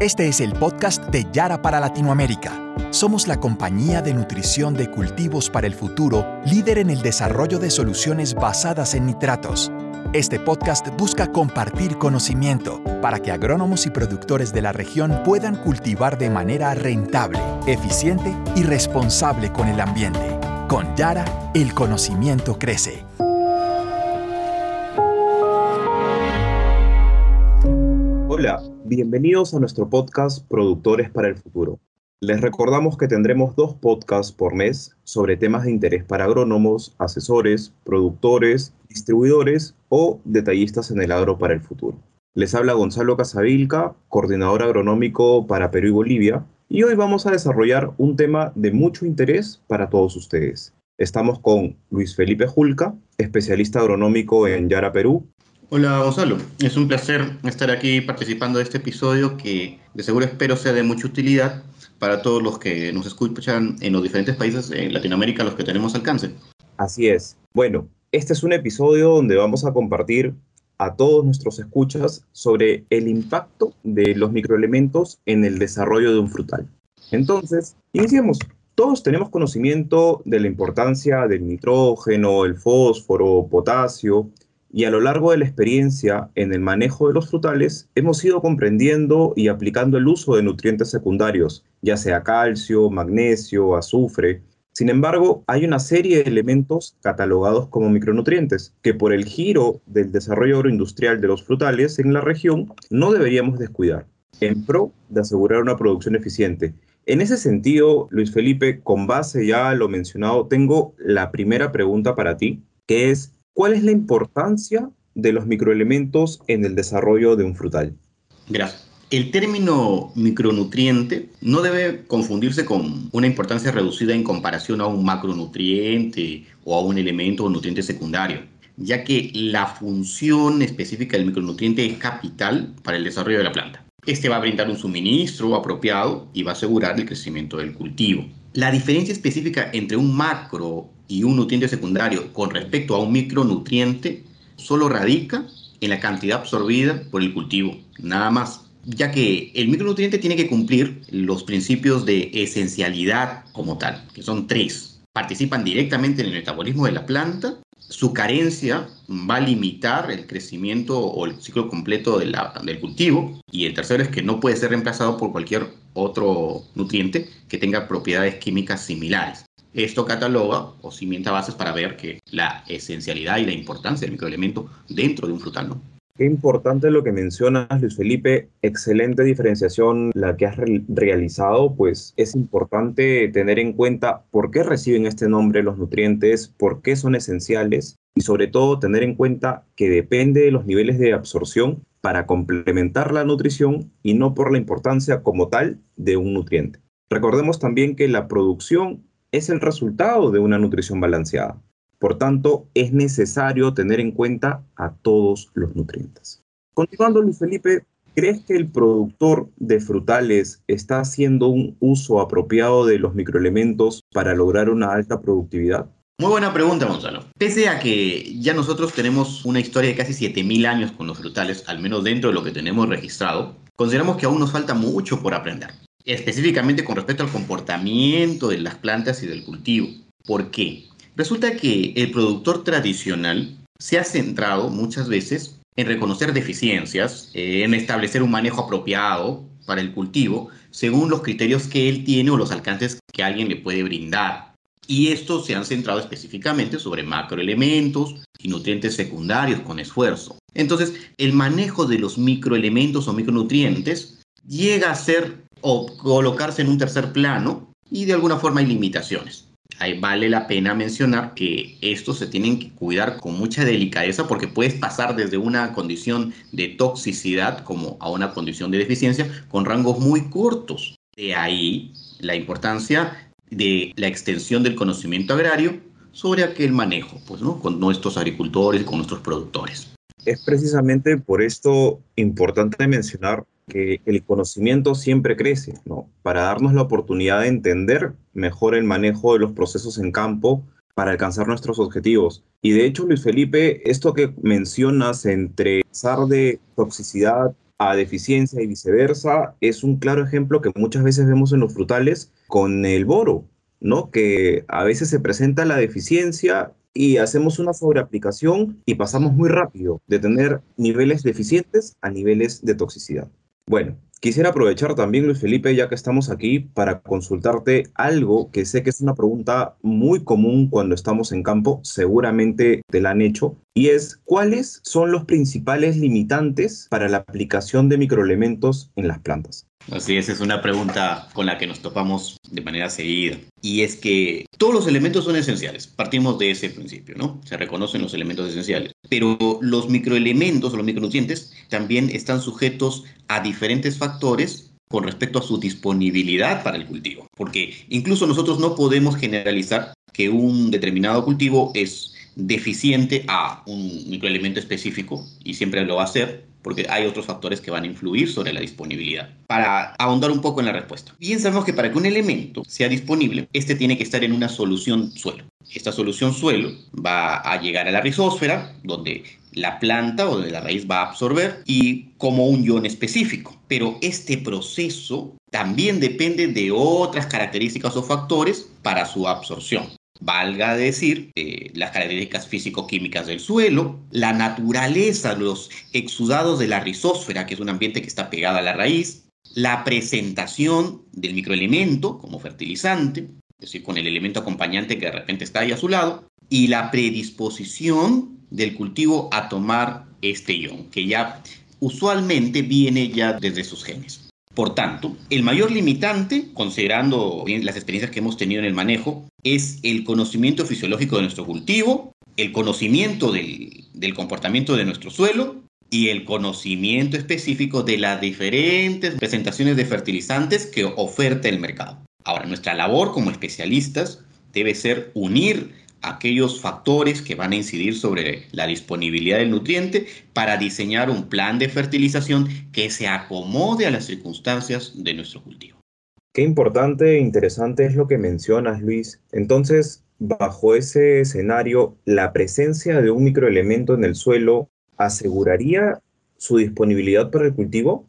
Este es el podcast de Yara para Latinoamérica. Somos la compañía de nutrición de cultivos para el futuro, líder en el desarrollo de soluciones basadas en nitratos. Este podcast busca compartir conocimiento para que agrónomos y productores de la región puedan cultivar de manera rentable, eficiente y responsable con el ambiente. Con Yara, el conocimiento crece. Hola, bienvenidos a nuestro podcast Productores para el Futuro. Les recordamos que tendremos dos podcasts por mes sobre temas de interés para agrónomos, asesores, productores, distribuidores o detallistas en el agro para el futuro. Les habla Gonzalo Casavilca, coordinador agronómico para Perú y Bolivia, y hoy vamos a desarrollar un tema de mucho interés para todos ustedes. Estamos con Luis Felipe Julca, especialista agronómico en Yara Perú, Hola Gonzalo, es un placer estar aquí participando de este episodio que de seguro espero sea de mucha utilidad para todos los que nos escuchan en los diferentes países en Latinoamérica a los que tenemos alcance. Así es. Bueno, este es un episodio donde vamos a compartir a todos nuestros escuchas sobre el impacto de los microelementos en el desarrollo de un frutal. Entonces, iniciemos. Todos tenemos conocimiento de la importancia del nitrógeno, el fósforo, potasio, y a lo largo de la experiencia en el manejo de los frutales hemos ido comprendiendo y aplicando el uso de nutrientes secundarios, ya sea calcio, magnesio, azufre. Sin embargo, hay una serie de elementos catalogados como micronutrientes que por el giro del desarrollo agroindustrial de los frutales en la región no deberíamos descuidar, en pro de asegurar una producción eficiente. En ese sentido, Luis Felipe, con base ya a lo mencionado, tengo la primera pregunta para ti, que es, ¿Cuál es la importancia de los microelementos en el desarrollo de un frutal? Gracias. El término micronutriente no debe confundirse con una importancia reducida en comparación a un macronutriente o a un elemento o nutriente secundario, ya que la función específica del micronutriente es capital para el desarrollo de la planta. Este va a brindar un suministro apropiado y va a asegurar el crecimiento del cultivo. La diferencia específica entre un macro y un nutriente secundario con respecto a un micronutriente solo radica en la cantidad absorbida por el cultivo, nada más, ya que el micronutriente tiene que cumplir los principios de esencialidad como tal, que son tres. Participan directamente en el metabolismo de la planta, su carencia va a limitar el crecimiento o el ciclo completo del cultivo, y el tercero es que no puede ser reemplazado por cualquier otro nutriente que tenga propiedades químicas similares. Esto cataloga o cimienta bases para ver que la esencialidad y la importancia del microelemento dentro de un frutal, ¿no? Qué importante lo que mencionas, Luis Felipe. Excelente diferenciación la que has realizado, pues es importante tener en cuenta por qué reciben este nombre los nutrientes, por qué son esenciales y sobre todo tener en cuenta que depende de los niveles de absorción para complementar la nutrición y no por la importancia como tal de un nutriente. Recordemos también que la producción es el resultado de una nutrición balanceada. Por tanto, es necesario tener en cuenta a todos los nutrientes. Continuando, Luis Felipe, ¿crees que el productor de frutales está haciendo un uso apropiado de los microelementos para lograr una alta productividad? Muy buena pregunta, Gonzalo. Pese a que ya nosotros tenemos una historia de casi 7.000 años con los frutales, al menos dentro de lo que tenemos registrado, consideramos que aún nos falta mucho por aprender específicamente con respecto al comportamiento de las plantas y del cultivo. ¿Por qué? Resulta que el productor tradicional se ha centrado muchas veces en reconocer deficiencias, en establecer un manejo apropiado para el cultivo según los criterios que él tiene o los alcances que alguien le puede brindar. Y estos se han centrado específicamente sobre macroelementos y nutrientes secundarios con esfuerzo. Entonces, el manejo de los microelementos o micronutrientes llega a ser o colocarse en un tercer plano y de alguna forma hay limitaciones. Ahí vale la pena mencionar que estos se tienen que cuidar con mucha delicadeza porque puedes pasar desde una condición de toxicidad como a una condición de deficiencia con rangos muy cortos. De ahí la importancia de la extensión del conocimiento agrario sobre aquel manejo, pues, ¿no? Con nuestros agricultores con nuestros productores. Es precisamente por esto importante mencionar que el conocimiento siempre crece, ¿no? Para darnos la oportunidad de entender mejor el manejo de los procesos en campo para alcanzar nuestros objetivos. Y de hecho, Luis Felipe, esto que mencionas entre pasar de toxicidad a deficiencia y viceversa, es un claro ejemplo que muchas veces vemos en los frutales con el boro, ¿no? Que a veces se presenta la deficiencia y hacemos una sobreaplicación y pasamos muy rápido de tener niveles deficientes a niveles de toxicidad. Bueno, Quisiera aprovechar también, Luis Felipe, ya que estamos aquí, para consultarte algo que sé que es una pregunta muy común cuando estamos en campo, seguramente te la han hecho, y es ¿cuáles son los principales limitantes para la aplicación de microelementos en las plantas? Así es, es una pregunta con la que nos topamos de manera seguida. Y es que todos los elementos son esenciales. Partimos de ese principio, ¿no? Se reconocen los elementos esenciales. Pero los microelementos los micronutrientes también están sujetos a diferentes factores con respecto a su disponibilidad para el cultivo. Porque incluso nosotros no podemos generalizar que un determinado cultivo es deficiente a un microelemento específico y siempre lo va a ser porque hay otros factores que van a influir sobre la disponibilidad. Para ahondar un poco en la respuesta. Bien sabemos que para que un elemento sea disponible, este tiene que estar en una solución suelo. Esta solución suelo va a llegar a la rizósfera, donde la planta o donde la raíz va a absorber y como un ion específico. Pero este proceso también depende de otras características o factores para su absorción valga decir, eh, las características físico-químicas del suelo, la naturaleza, los exudados de la rizósfera, que es un ambiente que está pegado a la raíz, la presentación del microelemento como fertilizante, es decir, con el elemento acompañante que de repente está ahí a su lado, y la predisposición del cultivo a tomar este ion, que ya usualmente viene ya desde sus genes. Por tanto, el mayor limitante, considerando las experiencias que hemos tenido en el manejo, es el conocimiento fisiológico de nuestro cultivo, el conocimiento del, comportamiento de nuestro suelo y el conocimiento específico de las diferentes presentaciones de fertilizantes que oferta el mercado. Ahora, nuestra labor como especialistas debe ser unir aquellos factores que van a incidir sobre la disponibilidad del nutriente para diseñar un plan de fertilización que se acomode a las circunstancias de nuestro cultivo. Qué importante e interesante es lo que mencionas, Luis. Entonces, bajo ese escenario, ¿la presencia de un microelemento en el suelo aseguraría su disponibilidad para el cultivo?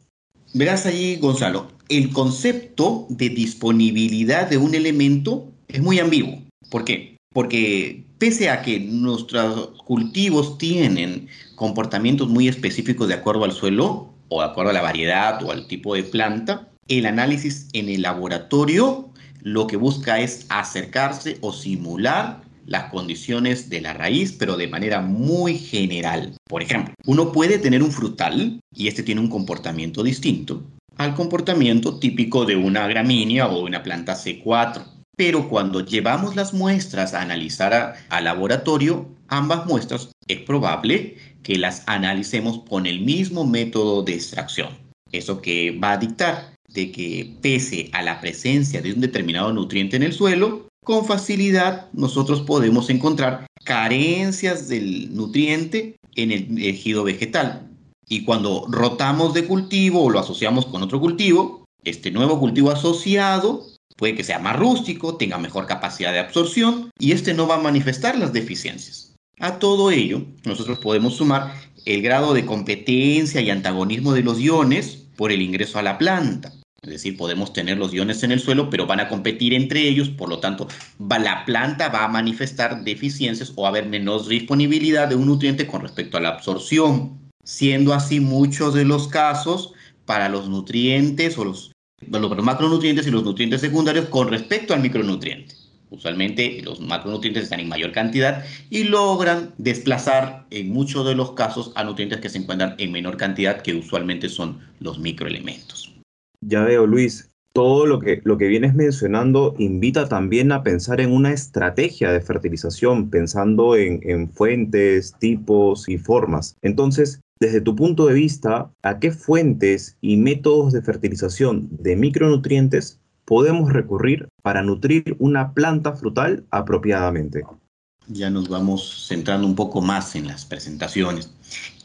Verás allí, Gonzalo, el concepto de disponibilidad de un elemento es muy ambiguo. ¿Por qué? Porque pese a que nuestros cultivos tienen comportamientos muy específicos de acuerdo al suelo, o de acuerdo a la variedad o al tipo de planta, el análisis en el laboratorio lo que busca es acercarse o simular las condiciones de la raíz, pero de manera muy general. Por ejemplo, uno puede tener un frutal y este tiene un comportamiento distinto al comportamiento típico de una gramínea o de una planta C4 pero cuando llevamos las muestras a analizar al laboratorio, ambas muestras es probable que las analicemos con el mismo método de extracción. Eso que va a dictar de que pese a la presencia de un determinado nutriente en el suelo, con facilidad nosotros podemos encontrar carencias del nutriente en el tejido vegetal. Y cuando rotamos de cultivo o lo asociamos con otro cultivo, este nuevo cultivo asociado Puede que sea más rústico, tenga mejor capacidad de absorción y este no va a manifestar las deficiencias. A todo ello, nosotros podemos sumar el grado de competencia y antagonismo de los iones por el ingreso a la planta. Es decir, podemos tener los iones en el suelo, pero van a competir entre ellos, por lo tanto, la planta va a manifestar deficiencias o a haber menos disponibilidad de un nutriente con respecto a la absorción, siendo así muchos de los casos para los nutrientes o los los macronutrientes y los nutrientes secundarios con respecto al micronutriente. Usualmente los macronutrientes están en mayor cantidad y logran desplazar en muchos de los casos a nutrientes que se encuentran en menor cantidad, que usualmente son los microelementos. Ya veo, Luis. Todo lo que, lo que vienes mencionando invita también a pensar en una estrategia de fertilización, pensando en, en fuentes, tipos y formas. Entonces, desde tu punto de vista, ¿a qué fuentes y métodos de fertilización de micronutrientes podemos recurrir para nutrir una planta frutal apropiadamente? Ya nos vamos centrando un poco más en las presentaciones.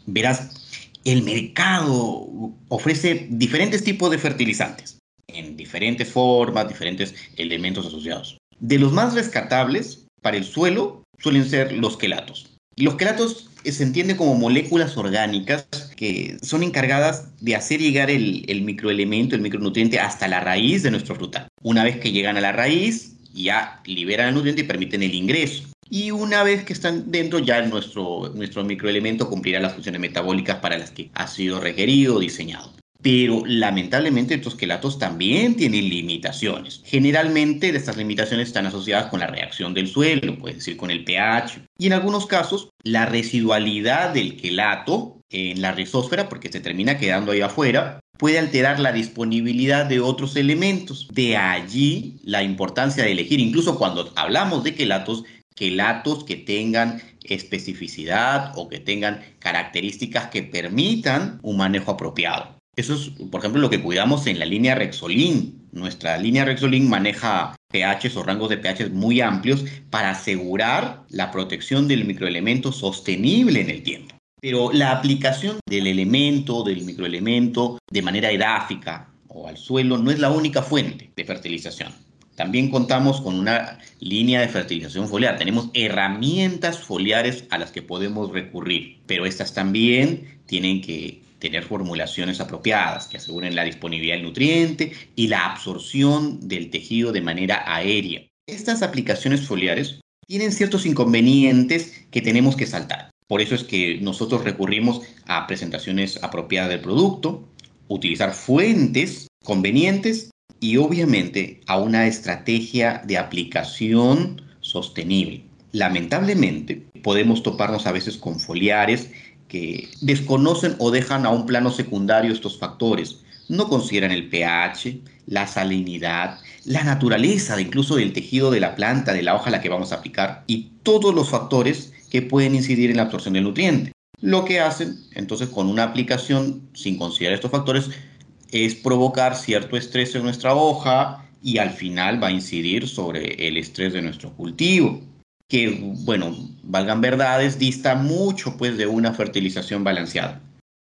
Verás, el mercado ofrece diferentes tipos de fertilizantes, en diferentes formas, diferentes elementos asociados. De los más rescatables para el suelo suelen ser los quelatos. Los quelatos se entiende como moléculas orgánicas que son encargadas de hacer llegar el, el microelemento, el micronutriente hasta la raíz de nuestro frutal. Una vez que llegan a la raíz, ya liberan el nutriente y permiten el ingreso. Y una vez que están dentro, ya nuestro, nuestro microelemento cumplirá las funciones metabólicas para las que ha sido requerido o diseñado. Pero lamentablemente estos quelatos también tienen limitaciones. Generalmente estas limitaciones están asociadas con la reacción del suelo, puede decir con el pH. Y en algunos casos, la residualidad del quelato en la rizósfera, porque se termina quedando ahí afuera, puede alterar la disponibilidad de otros elementos. De allí la importancia de elegir, incluso cuando hablamos de quelatos, quelatos que tengan especificidad o que tengan características que permitan un manejo apropiado. Eso es, por ejemplo, lo que cuidamos en la línea Rexolin. Nuestra línea Rexolin maneja pHs o rangos de pH muy amplios para asegurar la protección del microelemento sostenible en el tiempo. Pero la aplicación del elemento, del microelemento, de manera edáfica o al suelo no es la única fuente de fertilización. También contamos con una línea de fertilización foliar. Tenemos herramientas foliares a las que podemos recurrir, pero estas también tienen que tener formulaciones apropiadas que aseguren la disponibilidad del nutriente y la absorción del tejido de manera aérea. Estas aplicaciones foliares tienen ciertos inconvenientes que tenemos que saltar. Por eso es que nosotros recurrimos a presentaciones apropiadas del producto, utilizar fuentes convenientes y obviamente a una estrategia de aplicación sostenible. Lamentablemente, podemos toparnos a veces con foliares que desconocen o dejan a un plano secundario estos factores. No consideran el pH, la salinidad, la naturaleza incluso del tejido de la planta, de la hoja a la que vamos a aplicar y todos los factores que pueden incidir en la absorción del nutriente. Lo que hacen entonces con una aplicación sin considerar estos factores es provocar cierto estrés en nuestra hoja y al final va a incidir sobre el estrés de nuestro cultivo que, bueno, valgan verdades, dista mucho pues de una fertilización balanceada.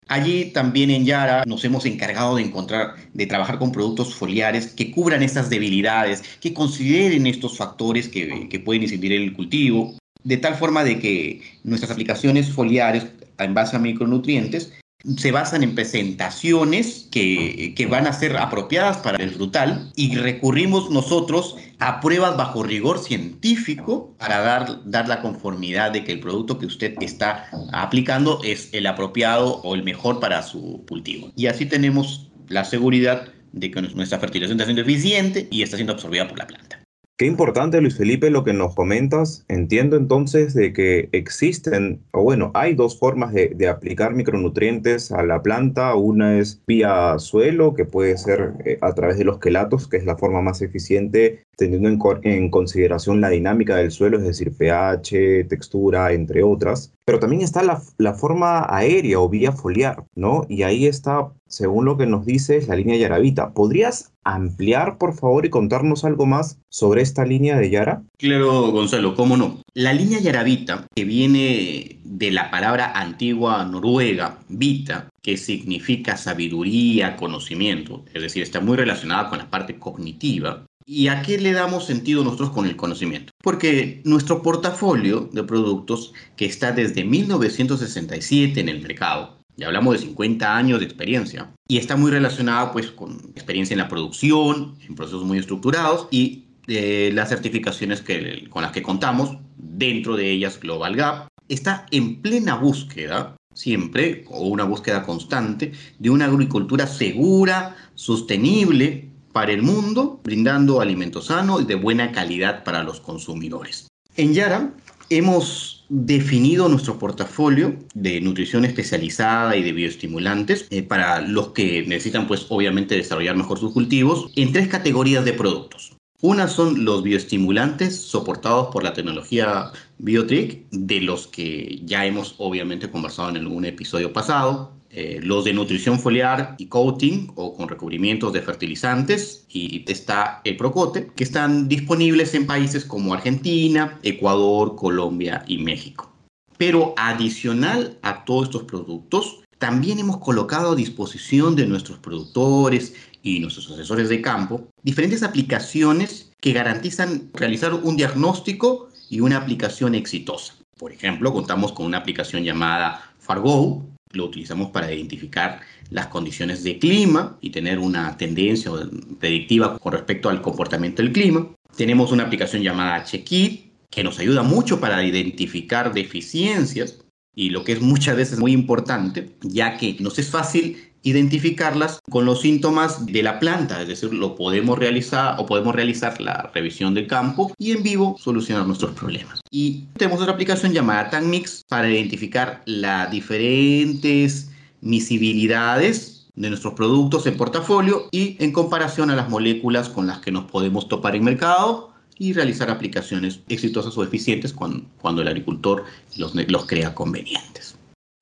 Allí también en Yara nos hemos encargado de encontrar, de trabajar con productos foliares que cubran estas debilidades, que consideren estos factores que, que pueden incidir en el cultivo, de tal forma de que nuestras aplicaciones foliares en base a micronutrientes se basan en presentaciones que, que, van a ser apropiadas para el frutal y recurrimos nosotros a pruebas bajo rigor científico para dar, dar la conformidad de que el producto que usted está aplicando es el apropiado o el mejor para su cultivo. Y así tenemos la seguridad de que nuestra fertilización está siendo eficiente y está siendo absorbida por la planta. Qué importante, Luis Felipe, lo que nos comentas. Entiendo entonces de que existen, o bueno, hay dos formas de, aplicar micronutrientes a la planta. Una es vía suelo, que puede ser eh, a través de los quelatos, que es la forma más eficiente, teniendo en, consideración la dinámica del suelo, es decir, pH, textura, entre otras. Pero también está la, forma aérea o vía foliar, ¿no? Y ahí está según lo que nos dice la línea Yaravita. ¿Podrías ampliar, por favor, y contarnos algo más sobre esta línea de Yara? Claro, Gonzalo, cómo no. La línea Yaravita, que viene de la palabra antigua noruega, vita, que significa sabiduría, conocimiento, es decir, está muy relacionada con la parte cognitiva. ¿Y a qué le damos sentido nosotros con el conocimiento? Porque nuestro portafolio de productos, que está desde 1967 en el mercado, ya hablamos de 50 años de experiencia y está muy relacionada pues con experiencia en la producción, en procesos muy estructurados y eh, las certificaciones que, con las que contamos, dentro de ellas Global Gap, está en plena búsqueda siempre, o una búsqueda constante, de una agricultura segura, sostenible para el mundo, brindando alimentos sanos y de buena calidad para los consumidores. En Yara hemos definido nuestro portafolio de nutrición especializada y de bioestimulantes eh, para los que necesitan, pues, obviamente desarrollar mejor sus cultivos en tres categorías de productos. Una son los bioestimulantes soportados por la tecnología Biotrick, de los que ya hemos obviamente conversado en algún episodio pasado. Eh, los de nutrición foliar y coating o con recubrimientos de fertilizantes y está el Procote, que están disponibles en países como Argentina, Ecuador, Colombia y México. Pero adicional a todos estos productos, también hemos colocado a disposición de nuestros productores y nuestros asesores de campo diferentes aplicaciones que garantizan realizar un diagnóstico y una aplicación exitosa. Por ejemplo, contamos con una aplicación llamada Fargo, lo utilizamos para identificar las condiciones de clima y tener una tendencia predictiva con respecto al comportamiento del clima. Tenemos una aplicación llamada Checkit que nos ayuda mucho para identificar deficiencias y lo que es muchas veces muy importante, ya que nos es fácil identificarlas con los síntomas de la planta, es decir, lo podemos realizar o podemos realizar la revisión del campo y en vivo solucionar nuestros problemas. Y tenemos otra aplicación llamada TagMix para identificar las diferentes misibilidades de nuestros productos en portafolio y en comparación a las moléculas con las que nos podemos topar en mercado y realizar aplicaciones exitosas o eficientes cuando, cuando el agricultor los, los crea convenientes.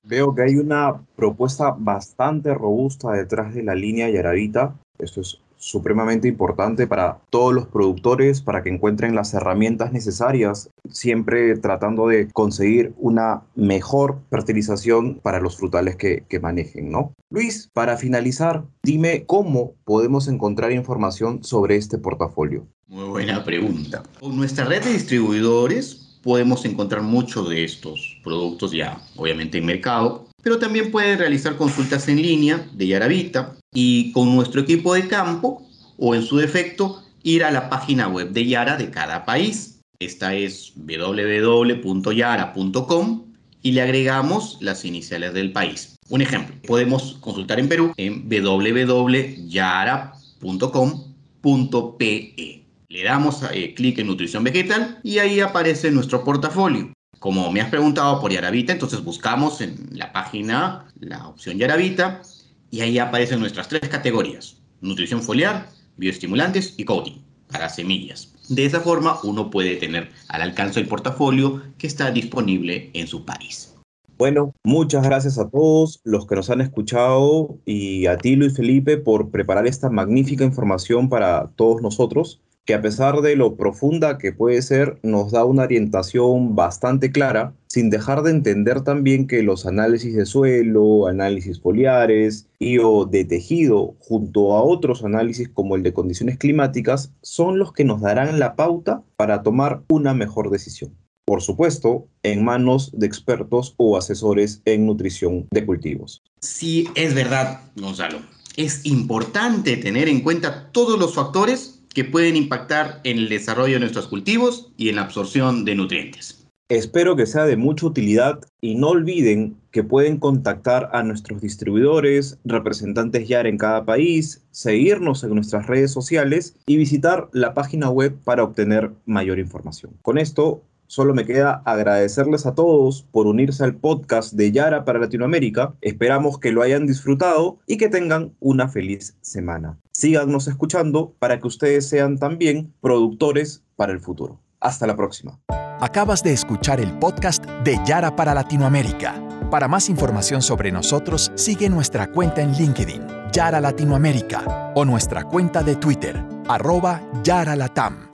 Veo que hay una propuesta bastante robusta detrás de la línea Yaravita. Esto es supremamente importante para todos los productores, para que encuentren las herramientas necesarias, siempre tratando de conseguir una mejor fertilización para los frutales que, que manejen, ¿no? Luis, para finalizar, dime cómo podemos encontrar información sobre este portafolio. Muy buena pregunta. Con nuestra red de distribuidores podemos encontrar muchos de estos productos ya obviamente en mercado, pero también pueden realizar consultas en línea de Yaravita y con nuestro equipo de campo o en su defecto ir a la página web de Yara de cada país. Esta es www.yara.com y le agregamos las iniciales del país. Un ejemplo, podemos consultar en Perú en www.yara.com.pe. Le damos eh, clic en nutrición vegetal y ahí aparece nuestro portafolio. Como me has preguntado por Yaravita, entonces buscamos en la página la opción Yaravita y ahí aparecen nuestras tres categorías. Nutrición foliar, bioestimulantes y coating para semillas. De esa forma uno puede tener al alcance el portafolio que está disponible en su país. Bueno, muchas gracias a todos los que nos han escuchado y a ti Luis Felipe por preparar esta magnífica información para todos nosotros que a pesar de lo profunda que puede ser, nos da una orientación bastante clara, sin dejar de entender también que los análisis de suelo, análisis foliares y o de tejido, junto a otros análisis como el de condiciones climáticas, son los que nos darán la pauta para tomar una mejor decisión. Por supuesto, en manos de expertos o asesores en nutrición de cultivos. Sí, es verdad, Gonzalo. Es importante tener en cuenta todos los factores que pueden impactar en el desarrollo de nuestros cultivos y en la absorción de nutrientes. Espero que sea de mucha utilidad y no olviden que pueden contactar a nuestros distribuidores, representantes YAR en cada país, seguirnos en nuestras redes sociales y visitar la página web para obtener mayor información. Con esto, solo me queda agradecerles a todos por unirse al podcast de Yara para Latinoamérica. Esperamos que lo hayan disfrutado y que tengan una feliz semana síganos escuchando para que ustedes sean también productores para el futuro. Hasta la próxima. Acabas de escuchar el podcast de Yara para Latinoamérica. Para más información sobre nosotros, sigue nuestra cuenta en LinkedIn, Yara Latinoamérica, o nuestra cuenta de Twitter, arroba Yara Latam.